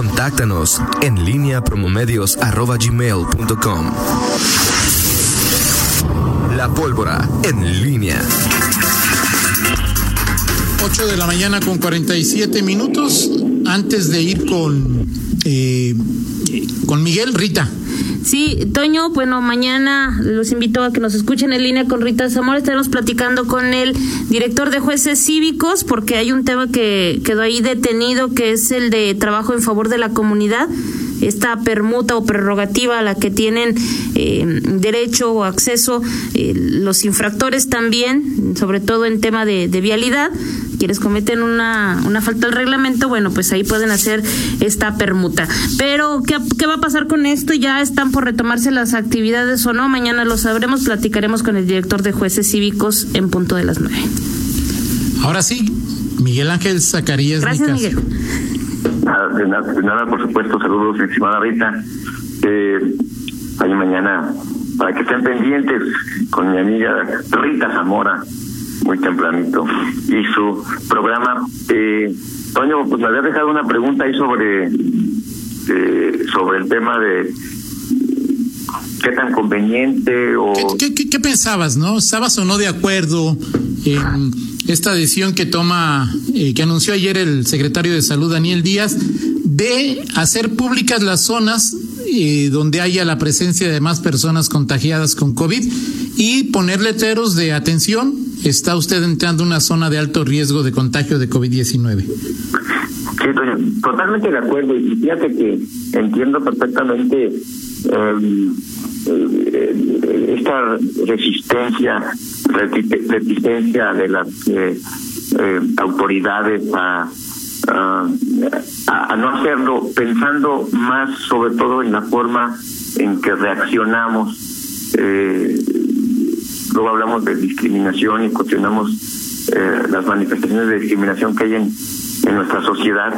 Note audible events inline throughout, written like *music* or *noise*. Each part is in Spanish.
Contáctanos en línea promomedios.com. La pólvora en línea. 8 de la mañana con 47 minutos. Antes de ir con, eh, con Miguel, Rita. Sí, Toño, bueno, mañana los invito a que nos escuchen en línea con Rita Zamora. Estaremos platicando con el director de jueces cívicos porque hay un tema que quedó ahí detenido que es el de trabajo en favor de la comunidad esta permuta o prerrogativa a la que tienen eh, derecho o acceso eh, los infractores también, sobre todo en tema de, vialidad, quienes cometen una, una falta al reglamento, bueno, pues ahí pueden hacer esta permuta. Pero, ¿qué, ¿qué va a pasar con esto? ¿Ya están por retomarse las actividades o no? Mañana lo sabremos, platicaremos con el director de jueces cívicos en punto de las nueve. Ahora sí, Miguel Ángel Zacarías. Gracias, Miguel. De nada, por supuesto, saludos, estimada Rita. Eh, ahí mañana, para que estén pendientes con mi amiga Rita Zamora, muy tempranito, y su programa. Eh, Toño, pues me había dejado una pregunta ahí sobre, eh, sobre el tema de qué tan conveniente o... ¿Qué, qué, qué pensabas, no? ¿Estabas o no de acuerdo en esta decisión que toma, eh, que anunció ayer el secretario de Salud, Daniel Díaz, de hacer públicas las zonas eh, donde haya la presencia de más personas contagiadas con COVID y poner letreros de atención, está usted entrando en una zona de alto riesgo de contagio de COVID-19. Sí, totalmente de acuerdo. Y fíjate que entiendo perfectamente eh, esta resistencia resistencia de las eh, eh, autoridades a, no hacerlo, pensando más sobre todo en la forma en que reaccionamos. Eh, luego hablamos de discriminación y cuestionamos las manifestaciones de discriminación que hay en, nuestra sociedad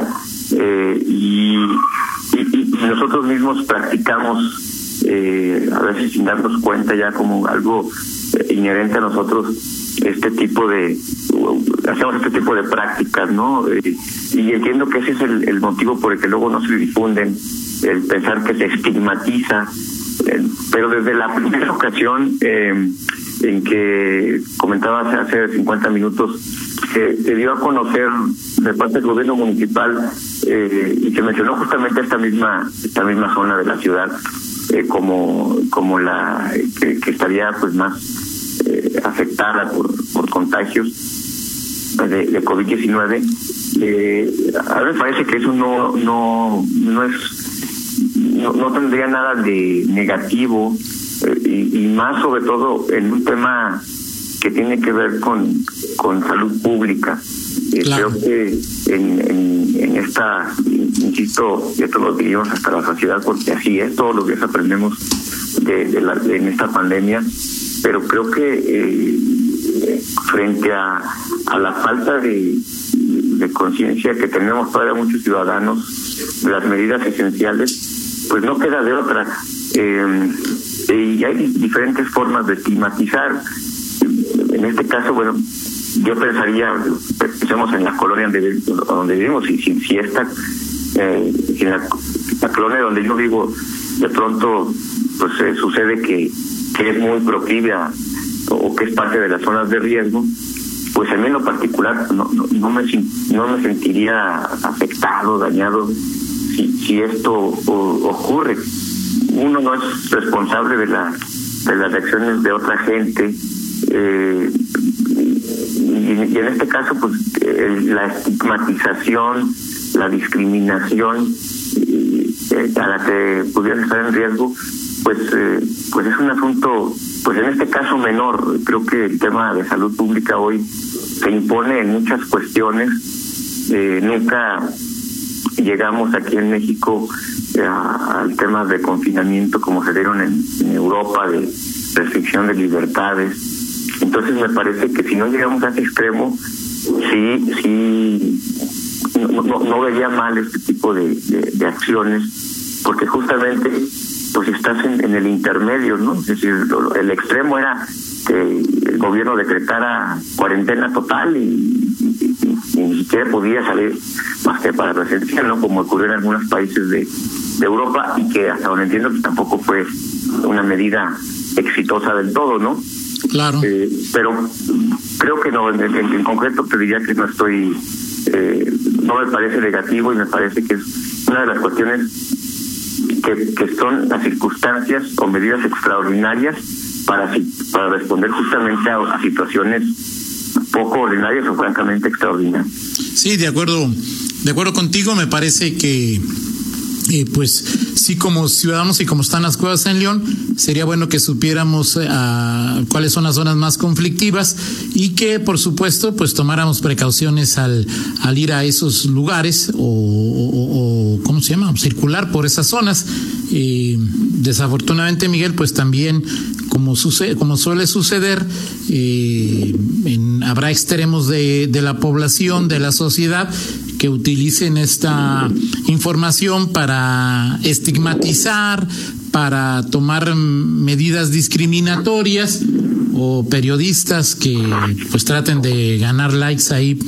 y, y, nosotros mismos practicamos a veces sin darnos cuenta ya como algo inherente a nosotros este tipo de hacemos este tipo de prácticas no eh, y entiendo que ese es el, motivo por el que luego no se difunden el pensar que se estigmatiza eh, pero desde la primera ocasión eh, en que comentaba hace, hace 50 minutos que se dio a conocer de parte del gobierno municipal y se mencionó justamente esta misma esta misma zona de la ciudad como como la que, estaría pues más eh, afectada por, por contagios de, de COVID-19. Eh, a mí parece que eso no, no, no es, no, tendría nada de negativo eh, y, más sobre todo en un tema que tiene que ver con, con salud pública. Eh, creo que en, en, en, esta, insisto, esto lo vivimos hasta la sociedad porque así es, todos los días aprendemos de, de, la, de en esta pandemia pero creo que eh, frente a, a la falta de, de conciencia que tenemos todavía muchos ciudadanos de las medidas esenciales, pues no queda de otra. Eh, y hay diferentes formas de estigmatizar. En este caso, bueno, yo pensaría, en la colonia donde, donde vivimos, y si, si esta, eh, en la, la, colonia donde yo vivo, de pronto, pues eh, sucede que que es muy proclive o que es parte de las zonas de riesgo, pues en mí en lo particular no, no, me, no me sentiría afectado, dañado si, si esto ocurre. Uno no es responsable de, la, de las reacciones de otra gente. Eh, y, en este caso, pues la estigmatización, la discriminación eh, a la que pudiera estar en riesgo, pues eh, pues es un asunto pues en este caso menor. Creo que el tema de salud pública hoy se impone en muchas cuestiones. Eh, nunca llegamos aquí en México eh, al tema de confinamiento como se dieron en, Europa de restricción de libertades entonces me parece que si no llegamos a ese extremo sí sí no, no, veía mal este tipo de, acciones porque justamente pues estás en, el intermedio, ¿no? Es decir, el extremo era que el gobierno decretara cuarentena total y, ni siquiera podía salir más que para presencial, ¿no? Como ocurrió en algunos países de, de Europa y que hasta donde entiendo que tampoco fue una medida exitosa del todo, ¿no? Claro. Eh, pero creo que no, en, en- en concreto te diría que no estoy, eh, no me parece negativo y me parece que es una de las cuestiones que, que son las circunstancias o medidas extraordinarias para, para responder justamente a, a situaciones poco ordinarias o francamente extraordinarias. Sí, de acuerdo, de acuerdo contigo, me parece que eh, pues sí como ciudadanos y como están las cosas en León, sería bueno que supiéramos eh, cuáles son las zonas más conflictivas y que por supuesto pues tomáramos precauciones al, al ir a esos lugares o, ¿cómo se llama? circular por esas zonas. Desafortunadamente Miguel pues también como sucede, como suele suceder eh, habrá extremos de, de la población, de la sociedad que utilicen esta información para estigmatizar, para tomar medidas discriminatorias o periodistas que pues traten de ganar likes ahí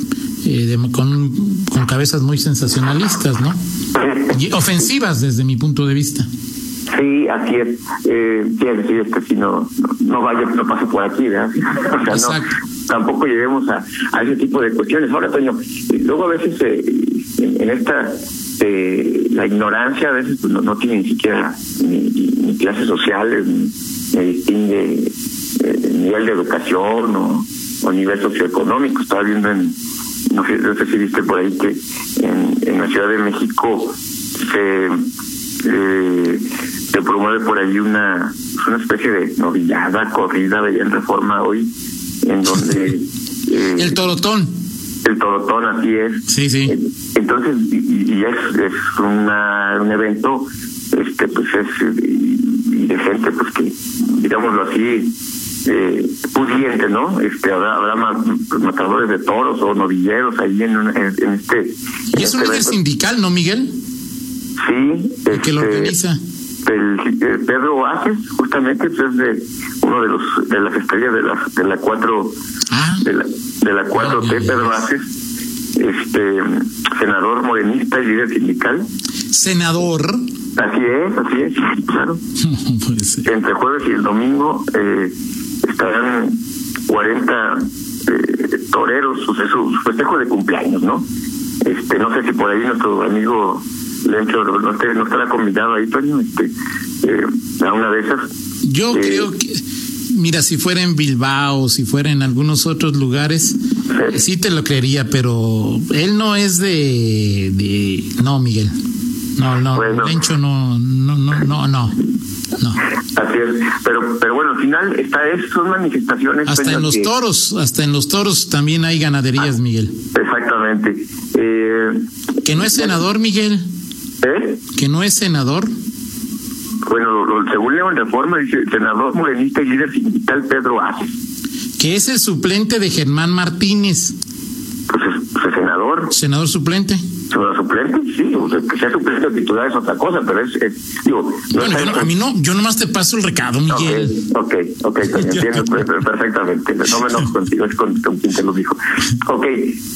eh, de- con, con cabezas muy sensacionalistas, ¿no? Y ofensivas desde mi punto de vista. Sí, así es. Eh, quiere decir que si no, no, no vaya, no pase por aquí, ¿verdad? *laughs* O sea, Exacto. no, tampoco lleguemos a, a ese tipo de cuestiones. Ahora, Toño, luego a veces eh, en, esta, eh, la ignorancia a veces pues, no, tiene ni siquiera ni, ni clases sociales, ni, distingue eh, nivel de educación o, nivel socioeconómico. Estaba viendo en, no sé, no sé si viste por ahí que en, la Ciudad de México se eh, promueve por ahí una una especie de novillada, corrida de en reforma hoy, en donde eh, El torotón. el torotón así es. Sí, sí. Eh, Entonces, y, y es, es una, un evento, este pues es y, de gente pues que, digámoslo así, eh, pudiente, ¿no? Este habrá, habrá ma- matadores de toros o novilleros ahí en, un- en, en este. Y es en un este líder evento. sindical, ¿no, Miguel? Sí, El que lo este, organiza. El, eh, Pedro Oases, justamente, pues, es de uno de los de las estrellas de la de la cuatro Ah, de la de la 4T, Pedro Oases, este senador morenista y líder sindical. senador. Así es, así es, claro. *laughs* Entre jueves y el domingo eh, estarán 40 eh, toreros, o sea, su, su festejo de cumpleaños, ¿no? Este, no sé si por ahí nuestro amigo Lencho no, esté- no estará convidado ahí, Toño, este, eh, a una de esas. Yo Eh, creo que, mira, si fuera en Bilbao, si fuera en algunos otros lugares, sí te lo creería, pero él no es de, de no, Miguel. No, no, Bueno. Lencho no, no, no, no, no, no. Así es, pero pero bueno, al final está es, son manifestaciones. Hasta en los que- toros, hasta en los toros también hay ganaderías, Miguel. Exactamente. Eh, Que no es senador, Miguel, ¿eh? que no es senador. Bueno, lo- según leo en Reforma, dice el senador morenista y líder sindical Pedro Aces. que es el suplente de Germán Martínez, Pues es, pues es senador, senador suplente. Senador suplente, sí, o sea, que sea suplente o titular es otra cosa, pero es, es digo, no Bueno, yo no- a mí no, yo nomás te paso el recado, Miguel. Ok, ok, *laughs* ok, Toño, entiendo per- per- perfectamente. No me enojo contigo, es con, con quien te lo dijo. Ok,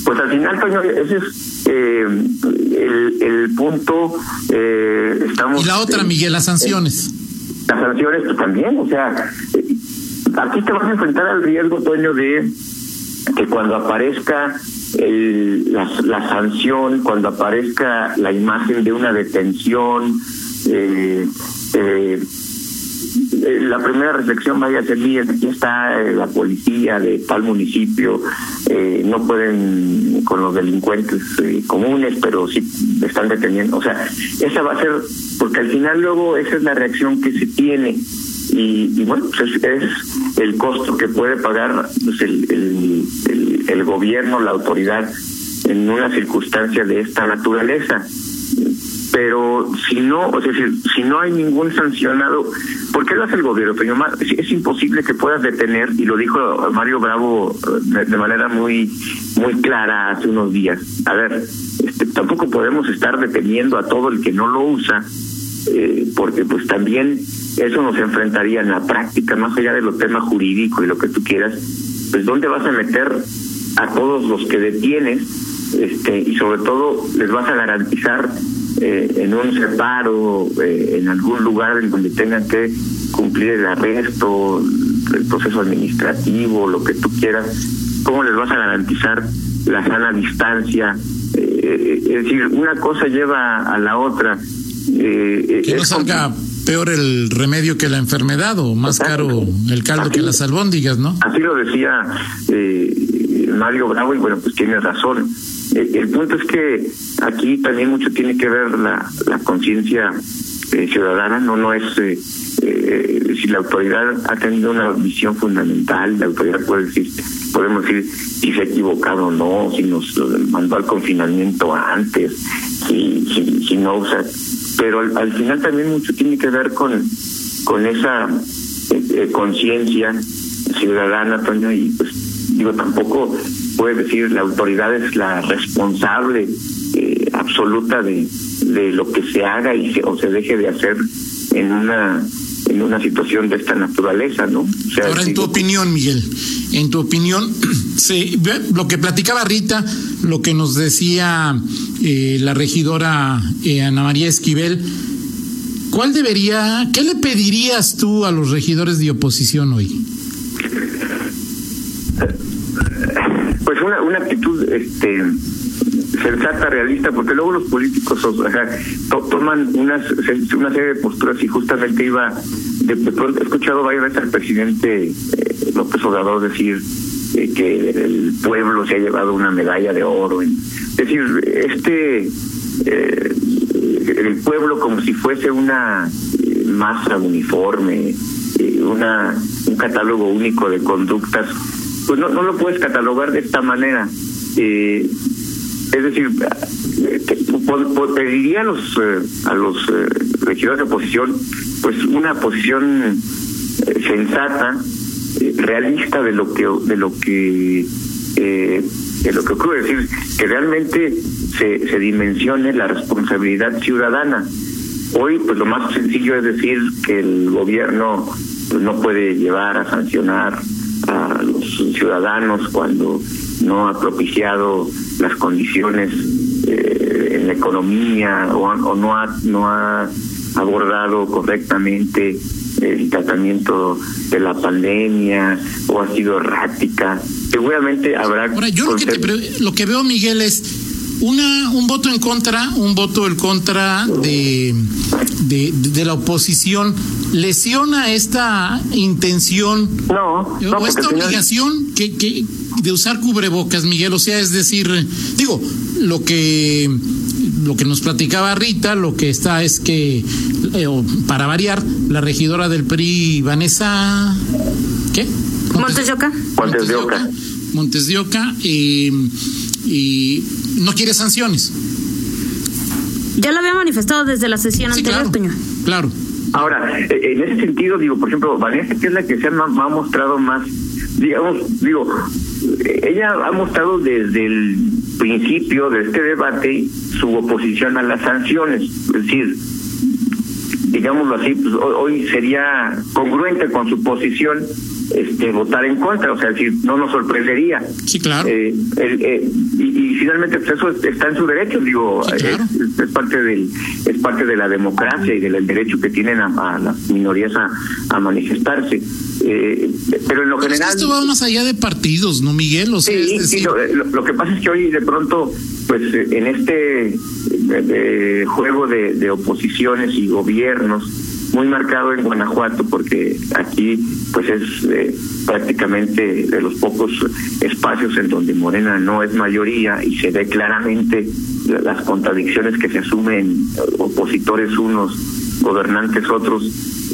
pues al final, Toño, ese es eh, el, el punto. Eh, estamos. Y la otra, eh, Miguel, las sanciones. Las sanciones, pues también, o sea, eh, aquí te vas a enfrentar al riesgo, Toño, de que cuando aparezca el, la, la sanción, cuando aparezca la imagen de una detención, eh, eh, eh, la primera reflexión vaya a ser, miren, aquí está eh, la policía de tal municipio, eh, no pueden con los delincuentes eh, comunes, pero sí están deteniendo. O sea, esa va a ser, porque al final luego esa es la reacción que se tiene. Y, y bueno, pues es, es el costo que puede pagar pues, el, el, el, gobierno, la autoridad, en una circunstancia de esta naturaleza pero si no, o sea, si, no hay ningún sancionado, ¿por qué lo hace el gobierno? Pero es, es imposible que puedas detener, y lo dijo Mario Bravo eh, de manera muy muy clara hace unos días. A ver, este, tampoco podemos estar deteniendo a todo el que no lo usa, eh, porque pues también eso nos enfrentaría en la práctica, más allá de los temas jurídicos y lo que tú quieras, pues ¿dónde vas a meter a todos los que detienes este y sobre todo les vas a garantizar eh, en un separo, eh, en algún lugar en donde tengan que cumplir el arresto, el proceso administrativo, lo que tú quieras, ¿cómo les vas a garantizar la sana distancia? Eh, es decir, una cosa lleva a la otra. Eh, que no salga peor el remedio que la enfermedad o más caro el caldo que las albóndigas, ¿no? Así lo decía eh, Mario Bravo y bueno, pues tiene razón. el punto es que aquí también mucho tiene que ver la, la conciencia ciudadana, no no es eh, si la autoridad ha tenido una visión fundamental, la autoridad puede decir, podemos decir si se ha equivocado o no, si nos mandó al confinamiento antes, si, si, si no usa. Pero al, final también mucho tiene que ver con, con esa eh, eh, conciencia ciudadana, Toño, y pues digo, tampoco puede decir la autoridad es la responsable absoluta de, de lo que se haga y se, o se deje de hacer en una en una situación de esta naturaleza, ¿no? Ahora, en tu opinión, Miguel, en tu opinión, *clears throat* se, lo que platicaba Rita, lo que nos decía eh, la regidora eh, Ana María Esquivel, ¿cuál debería, qué le pedirías tú a los regidores de oposición hoy? Pues una, una actitud, este sensata, realista, porque luego los políticos o sea, toman unas, una serie de posturas y justamente iba, de, pronto he escuchado varias veces al presidente eh, López Obrador decir eh, que el pueblo se ha llevado una medalla de oro. Es decir, este, eh, el pueblo como si fuese una masa uniforme, una un catálogo único de conductas, pues no, no lo puedes catalogar de esta manera. Eh, es decir, pediría a los eh, a los eh, regidores de oposición pues una posición eh, sensata, realista de lo que de lo que de lo que ocurre, es decir, que realmente se, se dimensione la responsabilidad ciudadana. Hoy, pues lo más sencillo es decir que el gobierno no puede llevar a sancionar a los ciudadanos cuando no ha propiciado las condiciones eh, en la economía o, no ha no ha abordado correctamente el tratamiento de la pandemia o ha sido errática. Seguramente habrá. Ahora, yo lo que, lo que veo, Miguel, es una un voto en contra, un voto en contra de, de, de la oposición lesiona esta intención no, o esta obligación que, que, de usar cubrebocas, Miguel. O sea, es decir, digo, lo que lo que nos platicaba Rita, lo que está es que, eh, para variar, la regidora del PRI, Vanessa, ¿qué? Montes de Oca. Montes de Oca. Montes de Oca, y no quiere sanciones. Ya lo había manifestado desde la sesión anterior, claro, Claro. Ahora, eh, en ese sentido, digo, por ejemplo, Vanessa, que es la que se ha, ha mostrado más, digamos, digo, ella ha mostrado desde el principio de este debate su oposición a las sanciones, es decir, digámoslo así, pues hoy sería congruente con su posición este votar en contra, o sea, decir, no nos sorprendería. Sí, claro. Eh, eh, y, finalmente pues eso está en su derecho, digo, es, parte del es parte de la democracia y del derecho que tienen a, las minorías a, a manifestarse. Eh, pero en lo general. Esto va más allá de partidos, ¿no, Miguel? O sea, sí, lo, que pasa es que hoy de pronto, pues en este juego de, de oposiciones y gobiernos, muy marcado en Guanajuato porque aquí pues es eh, prácticamente de los pocos espacios en donde Morena no es mayoría y se ve claramente las contradicciones que se asumen opositores unos, gobernantes otros,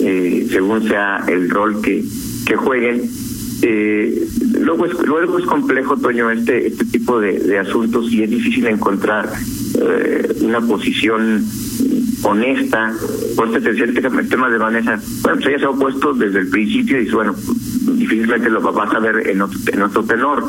eh, según sea el rol que, que jueguen. Eh, luego, es, luego es complejo, Toño, este, este tipo de, de asuntos y es difícil encontrar eh, una posición honesta, por este tercer tema de Vanessa, bueno, pues ella se ha opuesto desde el principio y bueno, difícilmente lo vas a ver en otro, en otro tenor.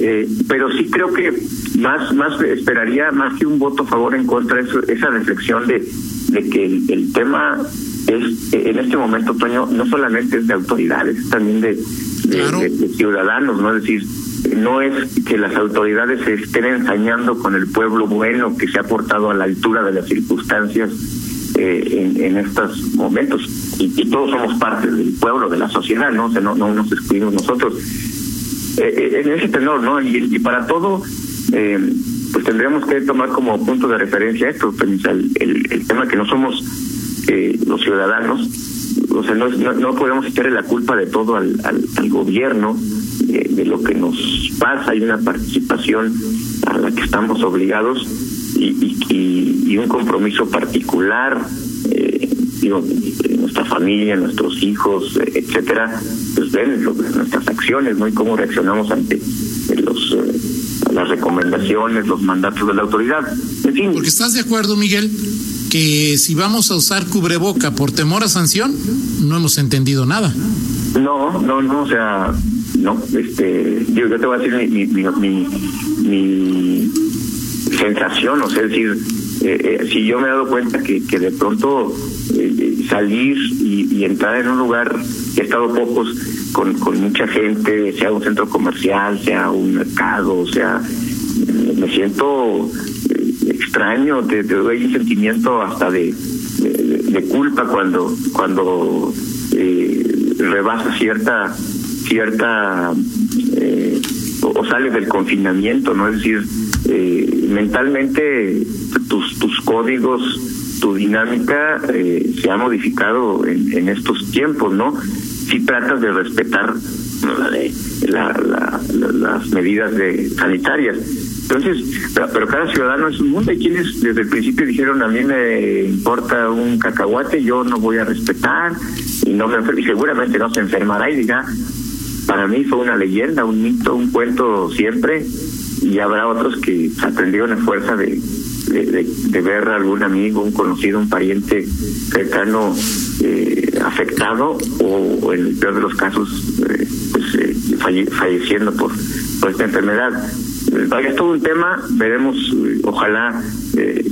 Eh, pero sí creo que más más esperaría más que un voto a favor en contra eso, esa reflexión de, de que el, tema es en este momento Toño no solamente es de autoridades es también de, de, ciudadanos, ¿no? Es decir, no es que las autoridades se estén ensañando con el pueblo bueno que se ha portado a la altura de las circunstancias eh, en, estos momentos. Y, todos somos parte del pueblo, de la sociedad, ¿no? O no, no nos excluimos nosotros. Eh, eh, en ese tenor, ¿no? Y, para todo, pues tendríamos que tomar como punto de referencia esto, el, el, tema que no somos los ciudadanos, o sea, no, no, podemos echarle la culpa de todo al, al, gobierno de, lo que nos pasa, hay una participación a la que estamos obligados y, y, y un compromiso particular, eh, digo, nuestra familia, nuestros hijos, etcétera, pues ven nuestras acciones, ¿no? Y cómo reaccionamos ante los eh, las recomendaciones, los mandatos de la autoridad. Porque estás de acuerdo, Miguel, que si vamos a usar cubreboca por temor a sanción, no hemos entendido nada. No, no, no, o sea, no, este, yo, yo te voy a decir mi, mi, mi, sensación, o sea, es decir, eh, eh, si yo me he dado cuenta que, que de pronto eh, salir y, y, entrar en un lugar, he estado pocos, con, con mucha gente, sea un centro comercial, sea un mercado, sea, me siento extraño, te, doy un sentimiento hasta de, culpa cuando cuando eh, rebasa cierta cierta eh, o, sales del confinamiento, ¿no? Es decir, eh, mentalmente tus, tus códigos, tu dinámica eh, se ha modificado en, en estos tiempos, ¿no? Si tratas de respetar la, la, las medidas de sanitarias entonces, pero, cada ciudadano es un mundo. Hay quienes desde el principio dijeron, a mí me importa un cacahuate, yo no voy a respetar y no me y seguramente no se enfermará y dirá, para mí fue una leyenda, un mito, un cuento siempre y habrá otros que aprendieron a fuerza de, de, ver a algún amigo, un conocido, un pariente cercano eh, afectado o, en el peor de los casos eh, pues eh, falleciendo por, por esta enfermedad es todo un tema, veremos, eh, ojalá eh,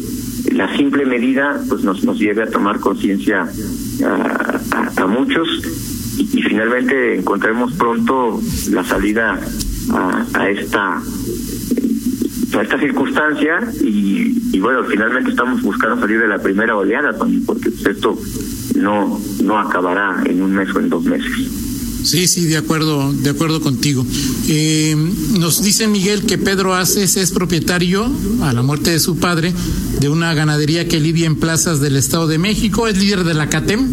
la simple medida pues nos, nos lleve a tomar conciencia a, muchos y, finalmente encontremos pronto la salida a, esta a esta circunstancia y, bueno finalmente estamos buscando salir de la primera oleada también porque esto no no acabará en un mes o en dos meses. Sí, sí, de acuerdo, de acuerdo contigo. Eh, nos dice Miguel que Pedro Aces es propietario, a la muerte de su padre, de una ganadería que lidia en plazas del Estado de México, es líder de la CATEM.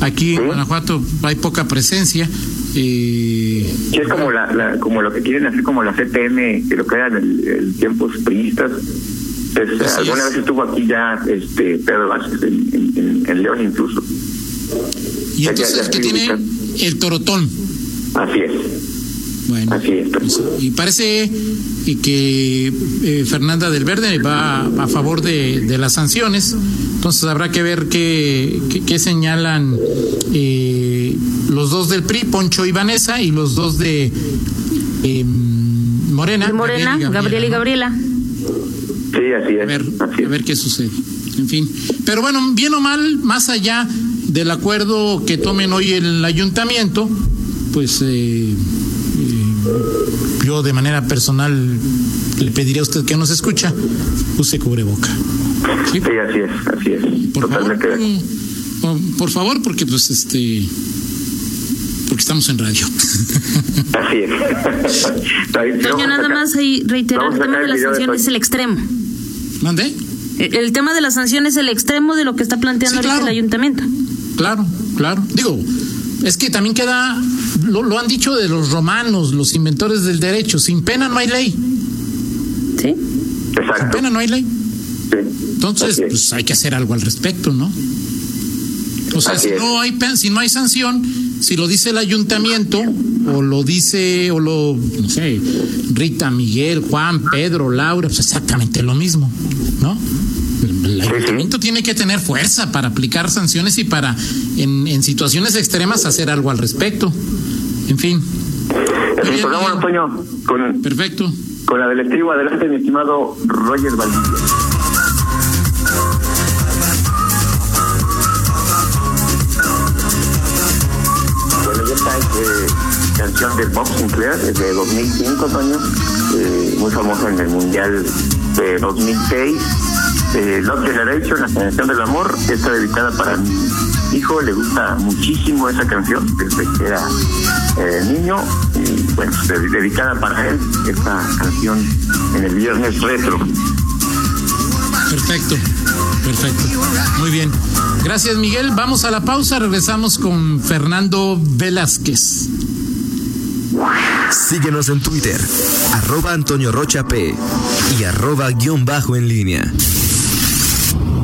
Aquí en Guanajuato hay poca presencia. Eh, sí, es como, la, como lo que quieren hacer como la CTM, que lo crean en el, tiempos priistas. alguna vez estuvo aquí ya este Pedro Vázquez en, en, León incluso. Y entonces, ¿qué tiene? El Torotón. Así es. Bueno, Así es. Pues, y parece que eh, Fernanda del Verde va a, favor de, de, las sanciones, entonces habrá que ver qué, qué, señalan eh, los dos del PRI, Poncho y Vanessa, y los dos de eh, Morena. Morena, Gabriel y Gabriela. Sí, así es. A ver, a ver qué sucede. En fin. Pero bueno, bien o mal, más allá del acuerdo que tomen hoy el ayuntamiento, pues eh, eh, yo de manera personal le pediría a usted que nos escucha, use cubreboca. ¿Sí? sí, así es, así es. Por Totalmente. Favor, por favor, porque pues este porque estamos en radio. *laughs* Así es. *laughs* Doña, nada más ahí reiterar, el tema de las sanciones es el extremo. ¿Mande? El tema de las sanciones es el extremo de lo que está planteando el ayuntamiento. Claro, claro. Digo, es que también queda, lo, han dicho de los romanos, los inventores del derecho, sin pena no hay ley. Sí. Exacto. Sin pena no hay ley. Entonces, pues hay que hacer algo al respecto, ¿no? O sea, si no hay si no hay sanción, si lo dice el ayuntamiento o lo dice o lo no sé, Rita, Miguel, Juan, Pedro, Laura, pues exactamente lo mismo, ¿no? El ayuntamiento tiene que tener fuerza para aplicar sanciones y para, en, en situaciones extremas, hacer algo al respecto. En fin. Sí, pues Antonio. Con, Perfecto. Con la del estribo, adelante, mi estimado Roger Valdivia. Bueno, ya está, este, canción de Bob Sinclair, de 2005, Toño, eh, muy famosa en el Mundial de 2006. Eh, Love Generation, la canción del amor, está dedicada para mi hijo, le gusta muchísimo esa canción desde que era eh, niño, y bueno, dedicada para él, esta canción en el viernes retro. Perfecto, perfecto. Muy bien. Gracias, Miguel. Vamos a la pausa. Regresamos con Fernando Velázquez. Síguenos en Twitter, arroba Antonio Rocha P y arroba guion bajo en línea. life.